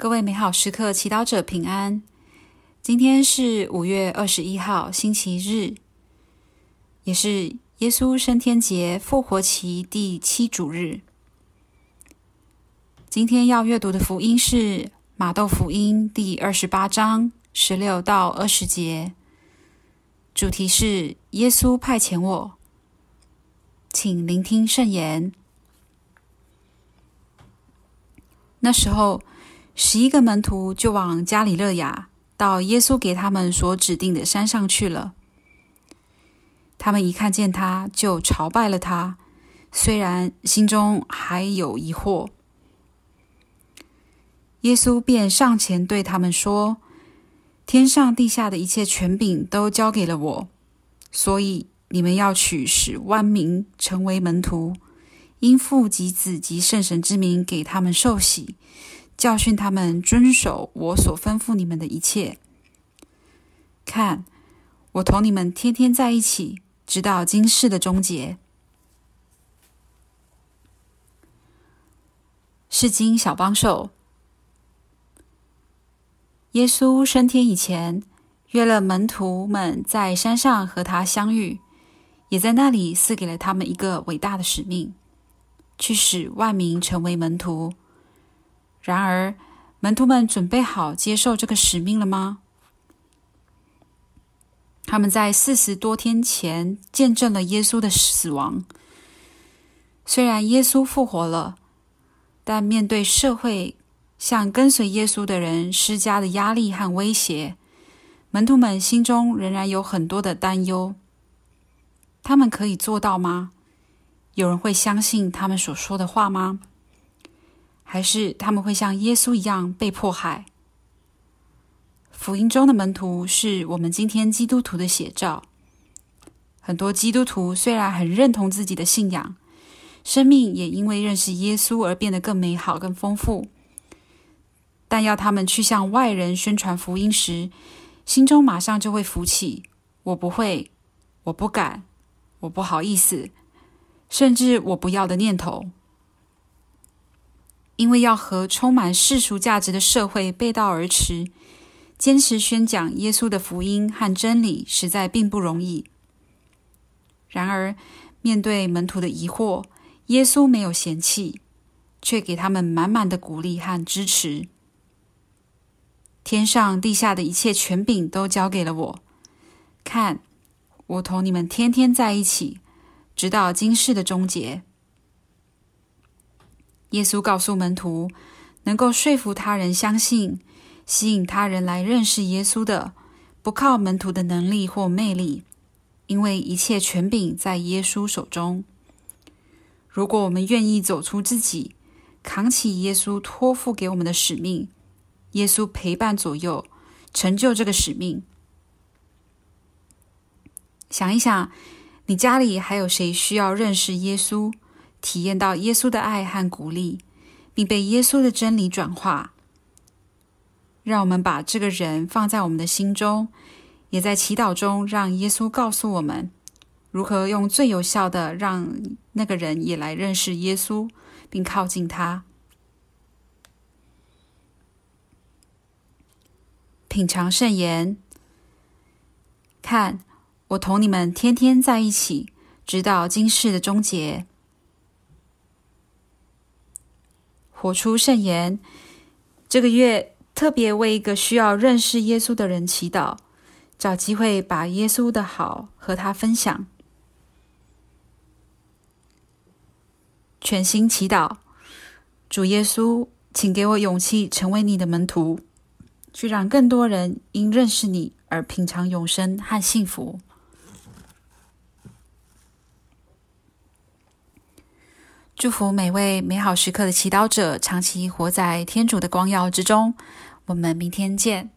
各位美好时刻祈祷者平安。今天是五月二十一号，星期日，也是耶稣升天节复活期第七主日。今天要阅读的福音是马窦福音第二十八章十六到二十节，主题是耶稣派遣我，请聆听圣言。那时候，十一个门徒就往加里勒亚，到耶稣给他们所指定的山上去了。他们一看见他，就朝拜了他，虽然心中还有疑惑。耶稣便上前对他们说：“天上地下的一切权柄都交给了我，所以你们要取，使万民成为门徒。”因父及子及圣神之名给他们受洗，教训他们遵守我所吩咐你们的一切。看，我同你们天天在一起，直到今世的终结。是经小帮手。耶稣升天以前，约了门徒们在山上和他相遇，也在那里赐给了他们一个伟大的使命。去使万民成为门徒。然而，门徒们准备好接受这个使命了吗？他们在四十多天前见证了耶稣的死亡。虽然耶稣复活了，但面对社会向跟随耶稣的人施加的压力和威胁，门徒们心中仍然有很多的担忧。他们可以做到吗？有人会相信他们所说的话吗？还是他们会像耶稣一样被迫害？福音中的门徒是我们今天基督徒的写照。很多基督徒虽然很认同自己的信仰，生命也因为认识耶稣而变得更美好、更丰富，但要他们去向外人宣传福音时，心中马上就会浮起“我不会，我不敢，我不好意思”。甚至我不要的念头，因为要和充满世俗价值的社会背道而驰，坚持宣讲耶稣的福音和真理，实在并不容易。然而，面对门徒的疑惑，耶稣没有嫌弃，却给他们满满的鼓励和支持。天上地下的一切权柄都交给了我，看，我同你们天天在一起。直到今世的终结，耶稣告诉门徒，能够说服他人相信、吸引他人来认识耶稣的，不靠门徒的能力或魅力，因为一切权柄在耶稣手中。如果我们愿意走出自己，扛起耶稣托付给我们的使命，耶稣陪伴左右，成就这个使命。想一想。你家里还有谁需要认识耶稣，体验到耶稣的爱和鼓励，并被耶稣的真理转化？让我们把这个人放在我们的心中，也在祈祷中让耶稣告诉我们如何用最有效的让那个人也来认识耶稣，并靠近他。品尝圣言，看。我同你们天天在一起，直到今世的终结。活出圣言。这个月特别为一个需要认识耶稣的人祈祷，找机会把耶稣的好和他分享。全心祈祷，主耶稣，请给我勇气，成为你的门徒，去让更多人因认识你而品尝永生和幸福。祝福每位美好时刻的祈祷者，长期活在天主的光耀之中。我们明天见。